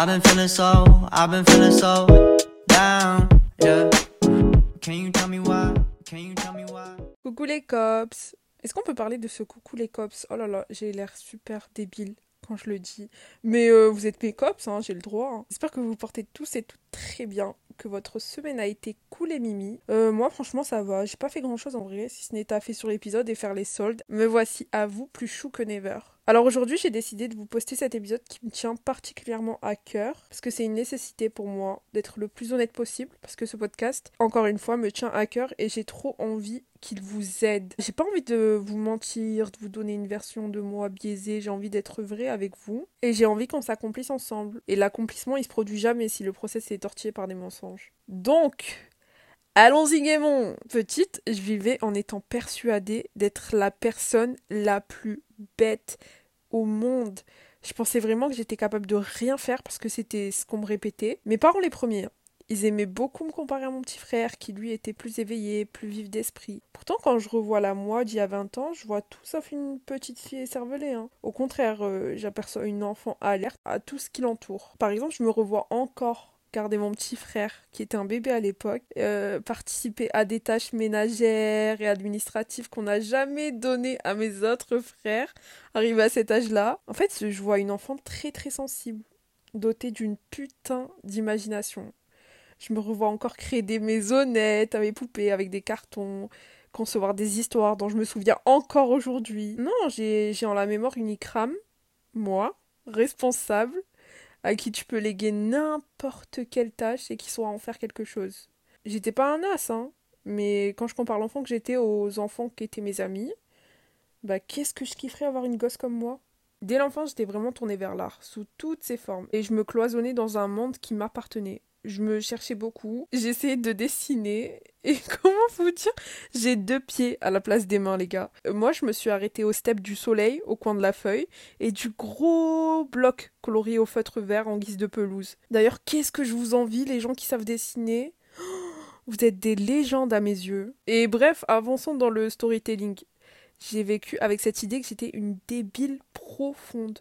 I've been feeling so, I've been feeling so down. Can you tell me why? Can you tell me why? Coucou les cops. Est-ce qu'on peut parler de ce coucou les cops? Oh là là, j'ai l'air super débile quand je le dis. Mais euh, vous êtes mes cops, hein, j'ai le droit. hein. J'espère que vous vous portez tous et toutes très bien, que votre semaine a été cool et mimi. Euh, moi franchement ça va, j'ai pas fait grand chose en vrai, si ce n'est taffer sur l'épisode et faire les soldes. Me voici à vous plus chou que never. Alors aujourd'hui j'ai décidé de vous poster cet épisode qui me tient particulièrement à cœur, parce que c'est une nécessité pour moi d'être le plus honnête possible, parce que ce podcast, encore une fois, me tient à cœur et j'ai trop envie qu'il vous aide. J'ai pas envie de vous mentir, de vous donner une version de moi biaisée, j'ai envie d'être vrai avec vous et j'ai envie qu'on s'accomplisse ensemble. Et l'accomplissement il se produit jamais si le process est tortillé par des mensonges. Donc, allons-y gaiement Petite, je vivais en étant persuadée d'être la personne la plus bête au monde. Je pensais vraiment que j'étais capable de rien faire parce que c'était ce qu'on me répétait. Mes parents les premiers. hein. Ils aimaient beaucoup me comparer à mon petit frère qui lui était plus éveillé, plus vif d'esprit. Pourtant quand je revois la moi d'il y a 20 ans, je vois tout sauf une petite fille écervelée. hein. Au contraire, euh, j'aperçois une enfant alerte à tout ce qui l'entoure. Par exemple, je me revois encore garder mon petit frère, qui était un bébé à l'époque, euh, participer à des tâches ménagères et administratives qu'on n'a jamais données à mes autres frères, arrivé à cet âge-là. En fait, je vois une enfant très très sensible, dotée d'une putain d'imagination. Je me revois encore créer des maisonnettes à mes poupées avec des cartons, concevoir des histoires dont je me souviens encore aujourd'hui. Non, j'ai en la mémoire une Ikram, moi, responsable, à qui tu peux léguer n'importe quelle tâche et qui saura en faire quelque chose. J'étais pas un as, hein, mais quand je compare l'enfant que j'étais aux enfants qui étaient mes amis, bah qu'est-ce que je kifferais avoir une gosse comme moi? Dès l'enfance, j'étais vraiment tournée vers l'art, sous toutes ses formes, et je me cloisonnais dans un monde qui m'appartenait. Je me cherchais beaucoup, j'essayais de dessiner, et comment vous dire J'ai deux pieds à la place des mains, les gars. Euh, Moi, je me suis arrêtée au step du soleil, au coin de la feuille, et du gros bloc colorié au feutre vert en guise de pelouse. D'ailleurs, qu'est-ce que je vous envie, les gens qui savent dessiner? Oh, Vous êtes des légendes à mes yeux. Et bref, avançons dans le storytelling. J'ai vécu avec cette idée que j'étais une débile profonde.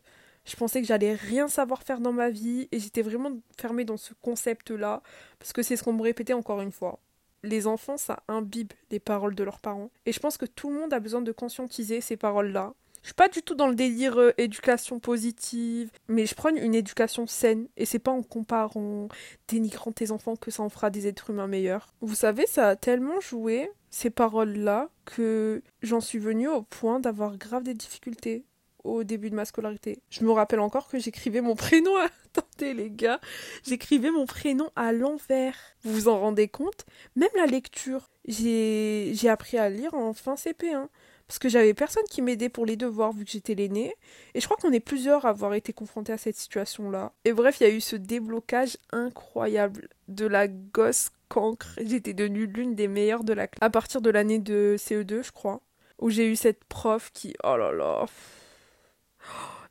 Je pensais que j'allais rien savoir faire dans ma vie et j'étais vraiment fermée dans ce concept-là parce que c'est ce qu'on me répétait encore une fois. Les enfants, ça imbibe les paroles de leurs parents et je pense que tout le monde a besoin de conscientiser ces paroles-là. Je suis pas du tout dans le délire euh, éducation positive, mais je prône une éducation saine et c'est pas en comparant, dénigrant tes enfants que ça en fera des êtres humains meilleurs. Vous savez, ça a tellement joué ces paroles-là que j'en suis venue au point d'avoir grave des difficultés au début de ma scolarité. Je me rappelle encore que j'écrivais mon prénom à... Attendez les gars, j'écrivais mon prénom à l'envers. Vous vous en rendez compte? Même la lecture, j'ai appris à lire en fin CP1 parce que j'avais personne qui m'aidait pour les devoirs vu que j'étais l'aînée et je crois qu'on est plusieurs à avoir été confrontés à cette situation-là. Et bref, il y a eu ce déblocage incroyable de la gosse cancre. J'étais devenue l'une des meilleures de la classe à partir de l'année de CE2, je crois, où j'ai eu cette prof qui oh là là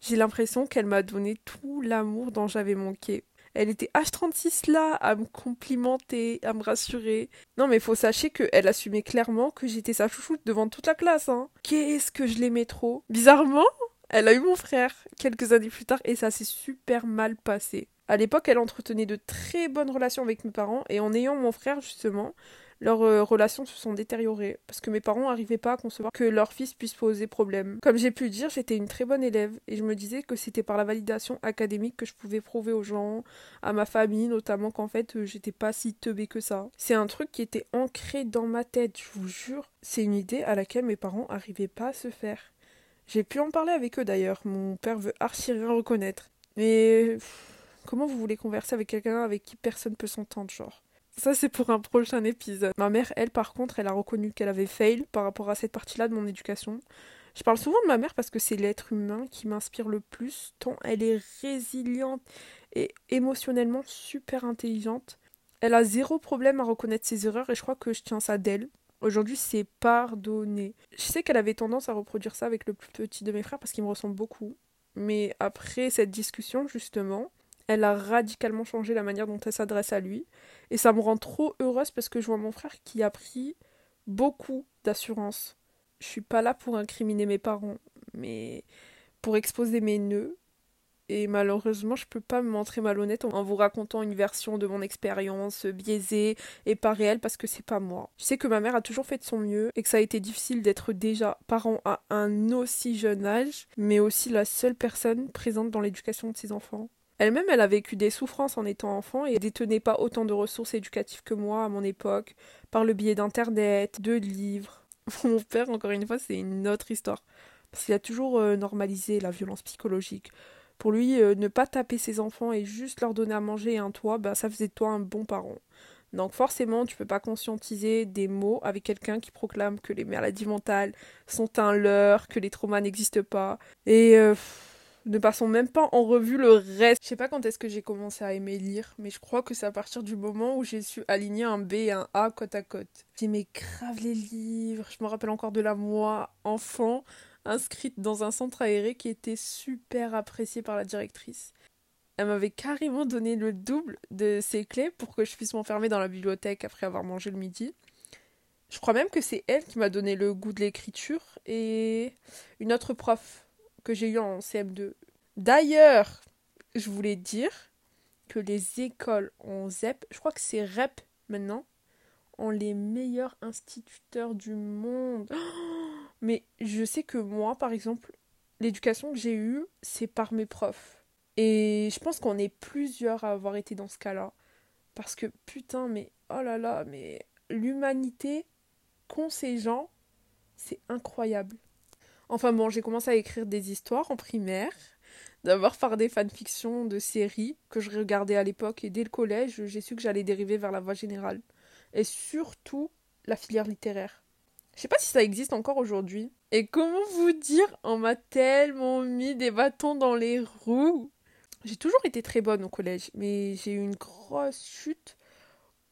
j'ai l'impression qu'elle m'a donné tout l'amour dont j'avais manqué. Elle était H36 là, à me complimenter, à me rassurer. Non mais faut sachez qu'elle assumait clairement que j'étais sa chouchoute devant toute la classe. Hein. Qu'est-ce que je l'aimais trop. Bizarrement, elle a eu mon frère quelques années plus tard et ça s'est super mal passé. À l'époque, elle entretenait de très bonnes relations avec mes parents et en ayant mon frère justement, leurs euh, relations se sont détériorées parce que mes parents n'arrivaient pas à concevoir que leur fils puisse poser problème. Comme j'ai pu le dire, j'étais une très bonne élève et je me disais que c'était par la validation académique que je pouvais prouver aux gens, à ma famille notamment, qu'en fait euh, j'étais pas si teubée que ça. C'est un truc qui était ancré dans ma tête, je vous jure. C'est une idée à laquelle mes parents n'arrivaient pas à se faire. J'ai pu en parler avec eux d'ailleurs, mon père veut archi rien reconnaître. Mais comment vous voulez converser avec quelqu'un avec qui personne peut s'entendre, genre? Ça, c'est pour un prochain épisode. Ma mère, elle, par contre, elle a reconnu qu'elle avait fail par rapport à cette partie-là de mon éducation. Je parle souvent de ma mère parce que c'est l'être humain qui m'inspire le plus, tant elle est résiliente et émotionnellement super intelligente. Elle a zéro problème à reconnaître ses erreurs et je crois que je tiens ça d'elle. Aujourd'hui, c'est pardonné. Je sais qu'elle avait tendance à reproduire ça avec le plus petit de mes frères parce qu'il me ressemble beaucoup. Mais après cette discussion, justement, elle a radicalement changé la manière dont elle s'adresse à lui. Et ça me rend trop heureuse parce que je vois mon frère qui a pris beaucoup d'assurance. Je suis pas là pour incriminer mes parents, mais pour exposer mes nœuds et malheureusement, je peux pas me montrer malhonnête en vous racontant une version de mon expérience biaisée et pas réelle parce que c'est pas moi. Je sais que ma mère a toujours fait de son mieux et que ça a été difficile d'être déjà parent à un aussi jeune âge, mais aussi la seule personne présente dans l'éducation de ses enfants. Elle-même, elle a vécu des souffrances en étant enfant et détenait pas autant de ressources éducatives que moi à mon époque, par le biais d'internet, de livres. Mon père, encore une fois, c'est une autre histoire. Parce qu'il a toujours euh, normalisé la violence psychologique. Pour lui, euh, ne pas taper ses enfants et juste leur donner à manger et un toit, bah, ça faisait de toi un bon parent. Donc forcément, tu peux pas conscientiser des mots avec quelqu'un qui proclame que les maladies mentales sont un leurre, que les traumas n'existent pas. Et euh, ne passons même pas en revue le reste. Je sais pas quand est-ce que j'ai commencé à aimer lire, mais je crois que c'est à partir du moment où j'ai su aligner un B et un A côte à côte. J'aimais grave les livres, je me rappelle encore de la moi, enfant, inscrite dans un centre aéré qui était super apprécié par la directrice. Elle m'avait carrément donné le double de ses clés pour que je puisse m'enfermer dans la bibliothèque après avoir mangé le midi. Je crois même que c'est elle qui m'a donné le goût de l'écriture et une autre prof que j'ai eu en CM2. D'ailleurs, je voulais dire que les écoles en ZEP, je crois que c'est REP maintenant, ont les meilleurs instituteurs du monde. Mais je sais que moi, par exemple, l'éducation que j'ai eue, c'est par mes profs. Et je pense qu'on est plusieurs à avoir été dans ce cas-là. Parce que putain, mais oh là là, mais l'humanité qu'ont ces gens, c'est incroyable. Enfin bon, j'ai commencé à écrire des histoires en primaire, d'avoir par des fanfictions de séries que je regardais à l'époque et dès le collège, j'ai su que j'allais dériver vers la voie générale. Et surtout la filière littéraire. Je sais pas si ça existe encore aujourd'hui. Et comment vous dire, on m'a tellement mis des bâtons dans les roues. J'ai toujours été très bonne au collège, mais j'ai eu une grosse chute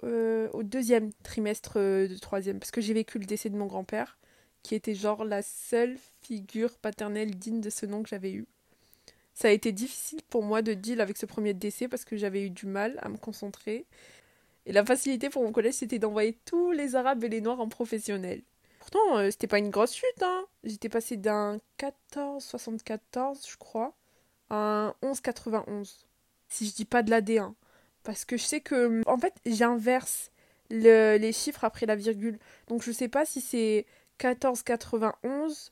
euh, au deuxième trimestre de troisième, parce que j'ai vécu le décès de mon grand-père, qui était genre la seule figure paternelle digne de ce nom que j'avais eu. Ça a été difficile pour moi de deal avec ce premier décès parce que j'avais eu du mal à me concentrer. Et la facilité pour mon collège, c'était d'envoyer tous les arabes et les noirs en professionnel. Pourtant, euh, c'était pas une grosse chute, hein. J'étais passé d'un 14,74, je crois, à un 11,91. Si je dis pas de la D1. Parce que je sais que, en fait, j'inverse les chiffres après la virgule. Donc je sais pas si c'est 14,91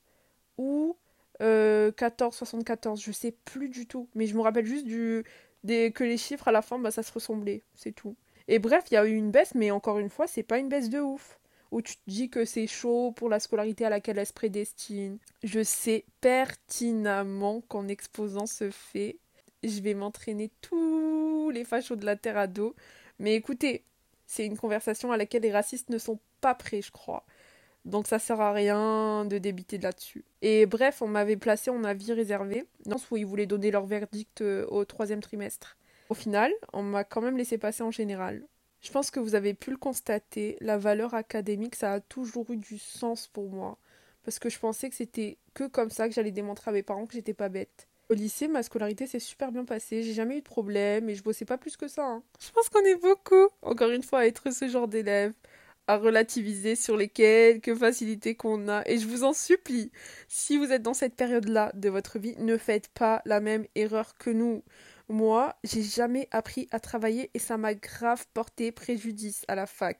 ou euh, 14,74. Je sais plus du tout. Mais je me rappelle juste du, des, que les chiffres à la fin, bah, ça se ressemblait. C'est tout. Et bref, il y a eu une baisse, mais encore une fois, c'est pas une baisse de ouf où tu te dis que c'est chaud pour la scolarité à laquelle elle se prédestine. Je sais pertinemment qu'en exposant ce fait, je vais m'entraîner tous les fachos de la terre à dos. Mais écoutez, c'est une conversation à laquelle les racistes ne sont pas prêts, je crois. Donc ça sert à rien de débiter là-dessus. Et bref, on m'avait placé en avis réservé, dans ce où ils voulaient donner leur verdict euh, au troisième trimestre. Au final, on m'a quand même laissé passer en général. Je pense que vous avez pu le constater, la valeur académique, ça a toujours eu du sens pour moi. Parce que je pensais que c'était que comme ça que j'allais démontrer à mes parents que j'étais pas bête. Au lycée, ma scolarité s'est super bien passée, j'ai jamais eu de problème et je bossais pas plus que ça. Hein. Je pense qu'on est beaucoup, encore une fois, à être ce genre d'élèves, à relativiser sur les quelques facilités qu'on a. Et je vous en supplie, si vous êtes dans cette période-là de votre vie, ne faites pas la même erreur que nous. Moi, j'ai jamais appris à travailler et ça m'a grave porté préjudice à la fac.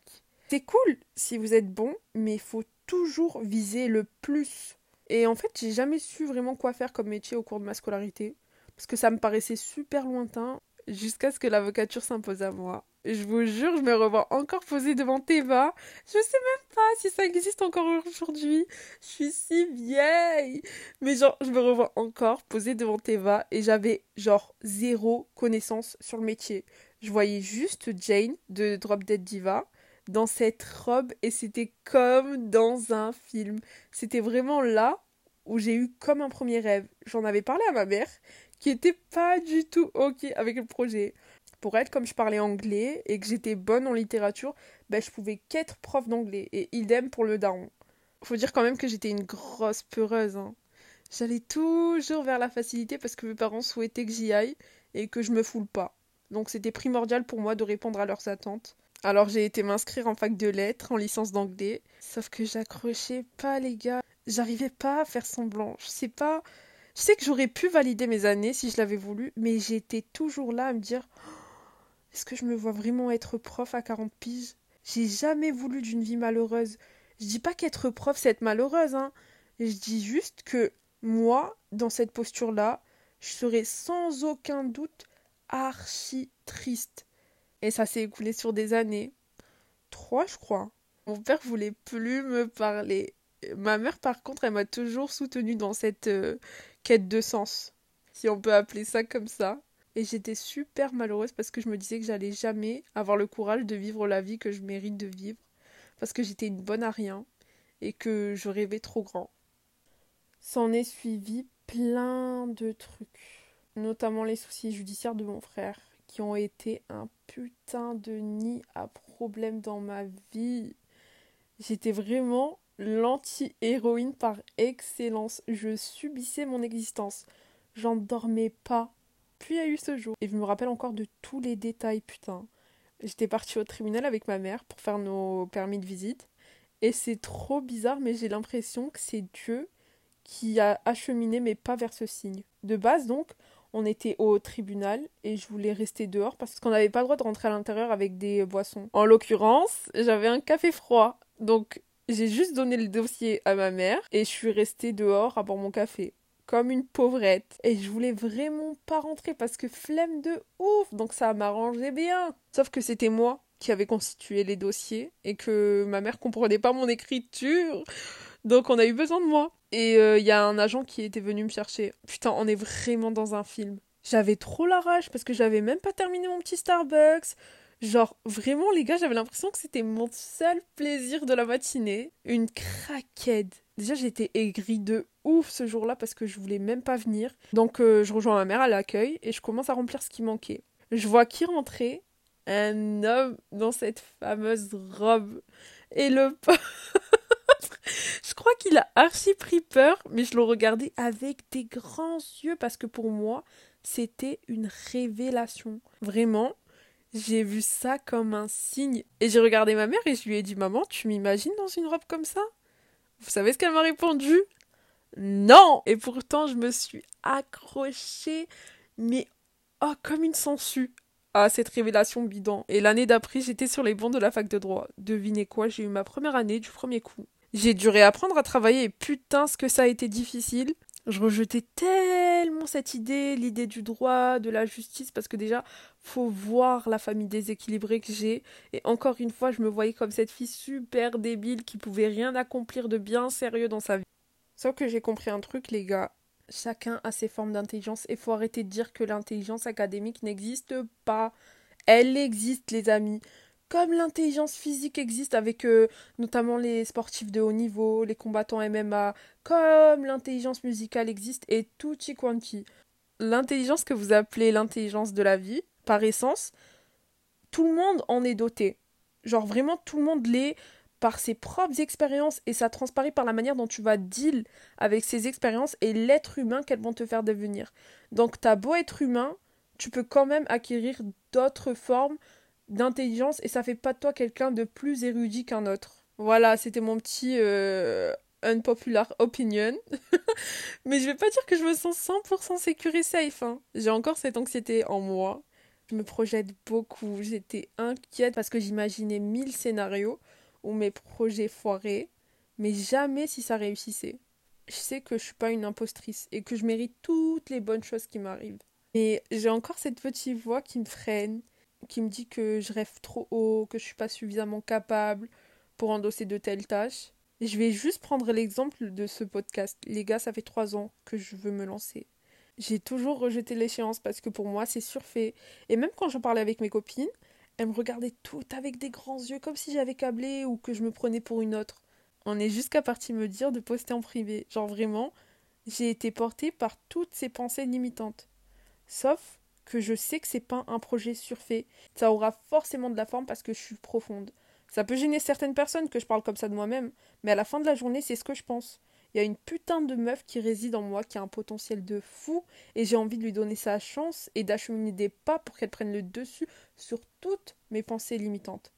C'est cool si vous êtes bon, mais il faut toujours viser le plus. Et en fait, j'ai jamais su vraiment quoi faire comme métier au cours de ma scolarité, parce que ça me paraissait super lointain jusqu'à ce que l'avocature s'impose à moi. Je vous jure, je me revois encore posée devant Teva. Je sais même pas si ça existe encore aujourd'hui. Je suis si vieille. Mais genre, je me revois encore posée devant Teva et j'avais genre zéro connaissance sur le métier. Je voyais juste Jane de Drop Dead Diva dans cette robe et c'était comme dans un film. C'était vraiment là où j'ai eu comme un premier rêve. J'en avais parlé à ma mère qui était pas du tout ok avec le projet. Pour elle, comme je parlais anglais et que j'étais bonne en littérature, ben, je pouvais qu'être prof d'anglais. Et idem pour le daron. Faut dire quand même que j'étais une grosse peureuse. Hein. J'allais toujours vers la facilité parce que mes parents souhaitaient que j'y aille et que je me foule pas. Donc c'était primordial pour moi de répondre à leurs attentes. Alors j'ai été m'inscrire en fac de lettres, en licence d'anglais. Sauf que j'accrochais pas les gars. J'arrivais pas à faire semblant. Je sais pas Je sais que j'aurais pu valider mes années si je l'avais voulu, mais j'étais toujours là à me dire est-ce que je me vois vraiment être prof à 40 piges? J'ai jamais voulu d'une vie malheureuse. Je dis pas qu'être prof c'est être malheureuse, hein. Je dis juste que moi, dans cette posture-là, je serais sans aucun doute archi triste. Et ça s'est écoulé sur des années. Trois, je crois. Mon père voulait plus me parler. Ma mère, par contre, elle m'a toujours soutenue dans cette euh, quête de sens, si on peut appeler ça comme ça. Et j'étais super malheureuse parce que je me disais que j'allais jamais avoir le courage de vivre la vie que je mérite de vivre, parce que j'étais une bonne à rien et que je rêvais trop grand. S'en est suivi plein de trucs, notamment les soucis judiciaires de mon frère, qui ont été un putain de nid à problème dans ma vie. J'étais vraiment l'anti-héroïne par excellence. Je subissais mon existence. J'en dormais pas. Puis il y a eu ce jour. Et je me rappelle encore de tous les détails, putain. J'étais partie au tribunal avec ma mère pour faire nos permis de visite. Et c'est trop bizarre, mais j'ai l'impression que c'est Dieu qui a acheminé mes pas vers ce signe. De base, donc, on était au tribunal et je voulais rester dehors parce qu'on n'avait pas le droit de rentrer à l'intérieur avec des boissons. En l'occurrence, j'avais un café froid. Donc, j'ai juste donné le dossier à ma mère et je suis restée dehors à boire mon café. Comme une pauvrette. Et je voulais vraiment pas rentrer parce que flemme de ouf. Donc ça m'arrangeait bien. Sauf que c'était moi qui avait constitué les dossiers et que ma mère comprenait pas mon écriture. Donc on a eu besoin de moi. Et il euh, y a un agent qui était venu me chercher. Putain, on est vraiment dans un film. J'avais trop la rage parce que j'avais même pas terminé mon petit Starbucks. Genre, vraiment, les gars, j'avais l'impression que c'était mon seul plaisir de la matinée. Une craquette. Déjà, j'étais aigrie de ouf ce jour-là parce que je voulais même pas venir. Donc, euh, je rejoins ma mère à l'accueil et je commence à remplir ce qui manquait. Je vois qui rentrait Un homme dans cette fameuse robe. Et le je crois qu'il a archi pris peur, mais je le regardais avec des grands yeux parce que pour moi, c'était une révélation. Vraiment, j'ai vu ça comme un signe. Et j'ai regardé ma mère et je lui ai dit Maman, tu m'imagines dans une robe comme ça? Vous savez ce qu'elle m'a répondu? Non Et pourtant, je me suis accrochée, mais oh, comme une sangsue à cette révélation bidon. Et l'année d'après, j'étais sur les bancs de la fac de droit. Devinez quoi, j'ai eu ma première année du premier coup. J'ai dû réapprendre à travailler et putain ce que ça a été difficile. Je rejetais tellement cette idée, l'idée du droit, de la justice, parce que déjà, faut voir la famille déséquilibrée que j'ai. Et encore une fois, je me voyais comme cette fille super débile qui pouvait rien accomplir de bien sérieux dans sa vie. Sauf que j'ai compris un truc, les gars. Chacun a ses formes d'intelligence et faut arrêter de dire que l'intelligence académique n'existe pas. Elle existe, les amis comme l'intelligence physique existe avec euh, notamment les sportifs de haut niveau, les combattants MMA, comme l'intelligence musicale existe et tutti quanti. L'intelligence que vous appelez l'intelligence de la vie, par essence, tout le monde en est doté. Genre vraiment tout le monde l'est par ses propres expériences et ça transparaît par la manière dont tu vas deal avec ces expériences et l'être humain qu'elles vont te faire devenir. Donc t'as beau être humain, tu peux quand même acquérir d'autres formes d'intelligence et ça fait pas de toi quelqu'un de plus érudit qu'un autre. Voilà, c'était mon petit euh, unpopular opinion. Mais je vais pas dire que je me sens 100% sécure et safe. Hein. J'ai encore cette anxiété en moi. Je me projette beaucoup. J'étais inquiète parce que j'imaginais mille scénarios où mes projets foiraient, mais jamais si ça réussissait. Je sais que je suis pas une impostrice et que je mérite toutes les bonnes choses qui m'arrivent. Mais j'ai encore cette petite voix qui me freine, qui me dit que je rêve trop haut, que je suis pas suffisamment capable pour endosser de telles tâches. je vais juste prendre l'exemple de ce podcast. Les gars, ça fait trois ans que je veux me lancer. J'ai toujours rejeté l'échéance parce que pour moi, c'est surfait. Et même quand j'en parlais avec mes copines, elles me regardaient toutes avec des grands yeux, comme si j'avais câblé ou que je me prenais pour une autre. On est jusqu'à partir me dire de poster en privé. Genre vraiment, j'ai été portée par toutes ces pensées limitantes. Sauf que je sais que c'est pas un projet surfait. Ça aura forcément de la forme parce que je suis profonde. Ça peut gêner certaines personnes que je parle comme ça de moi-même, mais à la fin de la journée, c'est ce que je pense. Il y a une putain de meuf qui réside en moi, qui a un potentiel de fou, et j'ai envie de lui donner sa chance et d'acheminer des pas pour qu'elle prenne le dessus sur toutes mes pensées limitantes.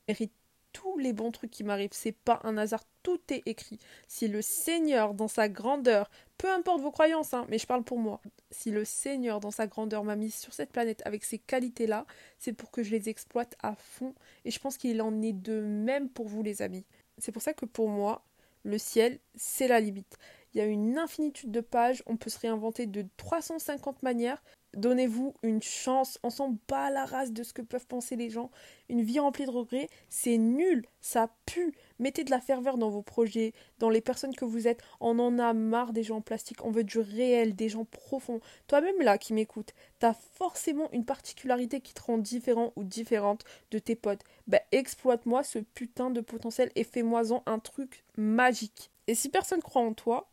Tous les bons trucs qui m'arrivent, c'est pas un hasard, tout est écrit. Si le Seigneur, dans sa grandeur, peu importe vos croyances, hein, mais je parle pour moi, si le Seigneur, dans sa grandeur, m'a mis sur cette planète avec ces qualités-là, c'est pour que je les exploite à fond. Et je pense qu'il en est de même pour vous, les amis. C'est pour ça que pour moi, le ciel, c'est la limite. Il y a une infinitude de pages, on peut se réinventer de 350 manières. Donnez-vous une chance, on s'en bat la race de ce que peuvent penser les gens. Une vie remplie de regrets, c'est nul, ça pue. Mettez de la ferveur dans vos projets, dans les personnes que vous êtes. On en a marre des gens plastiques, on veut du réel, des gens profonds. Toi-même là qui m'écoutes, t'as forcément une particularité qui te rend différent ou différente de tes potes. Ben exploite-moi ce putain de potentiel et fais-moi-en un truc magique. Et si personne croit en toi,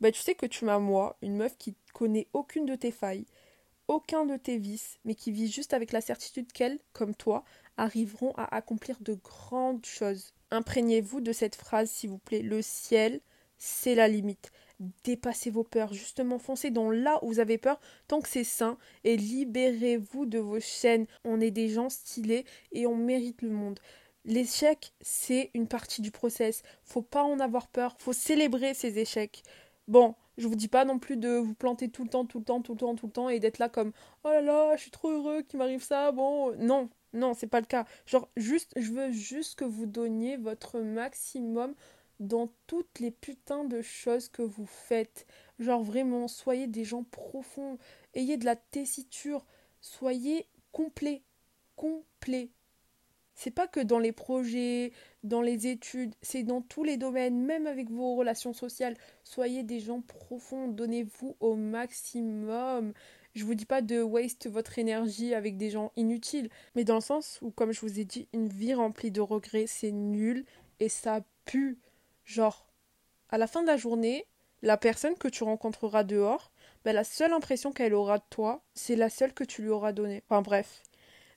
ben tu sais que tu m'as moi, une meuf qui connaît aucune de tes failles, aucun de tes vices, mais qui vit juste avec la certitude qu'elles, comme toi, arriveront à accomplir de grandes choses. Imprégnez-vous de cette phrase, s'il vous plaît. Le ciel, c'est la limite. Dépassez vos peurs, justement, foncez dans là où vous avez peur, tant que c'est sain, et libérez-vous de vos chaînes. On est des gens stylés et on mérite le monde. L'échec, c'est une partie du process. Faut pas en avoir peur, faut célébrer ces échecs. Bon, je vous dis pas non plus de vous planter tout le temps, tout le temps, tout le temps, tout le temps et d'être là comme oh là là, je suis trop heureux qu'il m'arrive ça. Bon, non, non, c'est pas le cas. Genre juste je veux juste que vous donniez votre maximum dans toutes les putains de choses que vous faites. Genre vraiment, soyez des gens profonds, ayez de la tessiture, soyez complet, complet. C'est pas que dans les projets, dans les études, c'est dans tous les domaines, même avec vos relations sociales. Soyez des gens profonds, donnez-vous au maximum. Je vous dis pas de waste votre énergie avec des gens inutiles, mais dans le sens où, comme je vous ai dit, une vie remplie de regrets, c'est nul et ça pue. Genre, à la fin de la journée, la personne que tu rencontreras dehors, ben, la seule impression qu'elle aura de toi, c'est la seule que tu lui auras donnée. Enfin bref,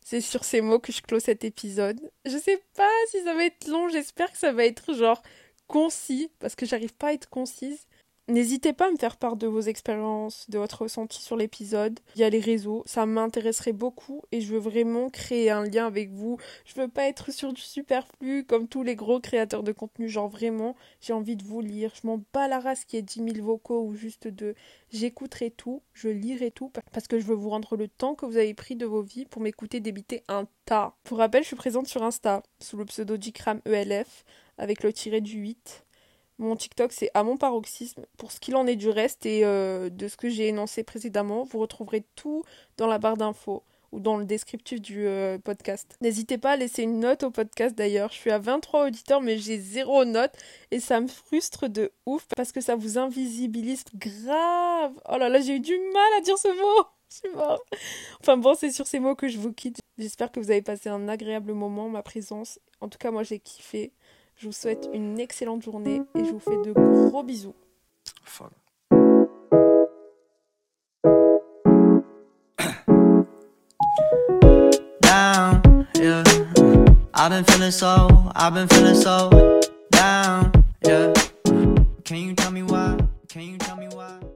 c'est sur ces mots que je clôt cet épisode. Je sais pas si ça va être long, j'espère que ça va être genre concis, parce que j'arrive pas à être concise. N'hésitez pas à me faire part de vos expériences, de votre ressenti sur l'épisode via les réseaux. Ça m'intéresserait beaucoup et je veux vraiment créer un lien avec vous. Je veux pas être sur du superflu comme tous les gros créateurs de contenu. Genre vraiment, j'ai envie de vous lire. Je m'en bats la race qui est 10 000 vocaux ou juste de j'écouterai tout, je lirai tout parce que je veux vous rendre le temps que vous avez pris de vos vies pour m'écouter débiter un tas. Pour rappel, je suis présente sur Insta sous le pseudo d'Ikram ELF avec le tiré du 8. Mon TikTok, c'est à mon paroxysme. Pour ce qu'il en est du reste et euh, de ce que j'ai énoncé précédemment, vous retrouverez tout dans la barre d'infos ou dans le descriptif du euh, podcast. N'hésitez pas à laisser une note au podcast d'ailleurs. Je suis à 23 auditeurs, mais j'ai zéro note et ça me frustre de ouf parce que ça vous invisibilise grave. Oh là là, j'ai eu du mal à dire ce mot. Je suis mort. Enfin bon, c'est sur ces mots que je vous quitte. J'espère que vous avez passé un agréable moment, ma présence. En tout cas, moi j'ai kiffé. Je vous souhaite une excellente journée et je vous fais de gros bisous. Enfin. Down, yeah. I've been feeling so, I've been feeling so down, yeah. Can you tell me why? Can you tell me why?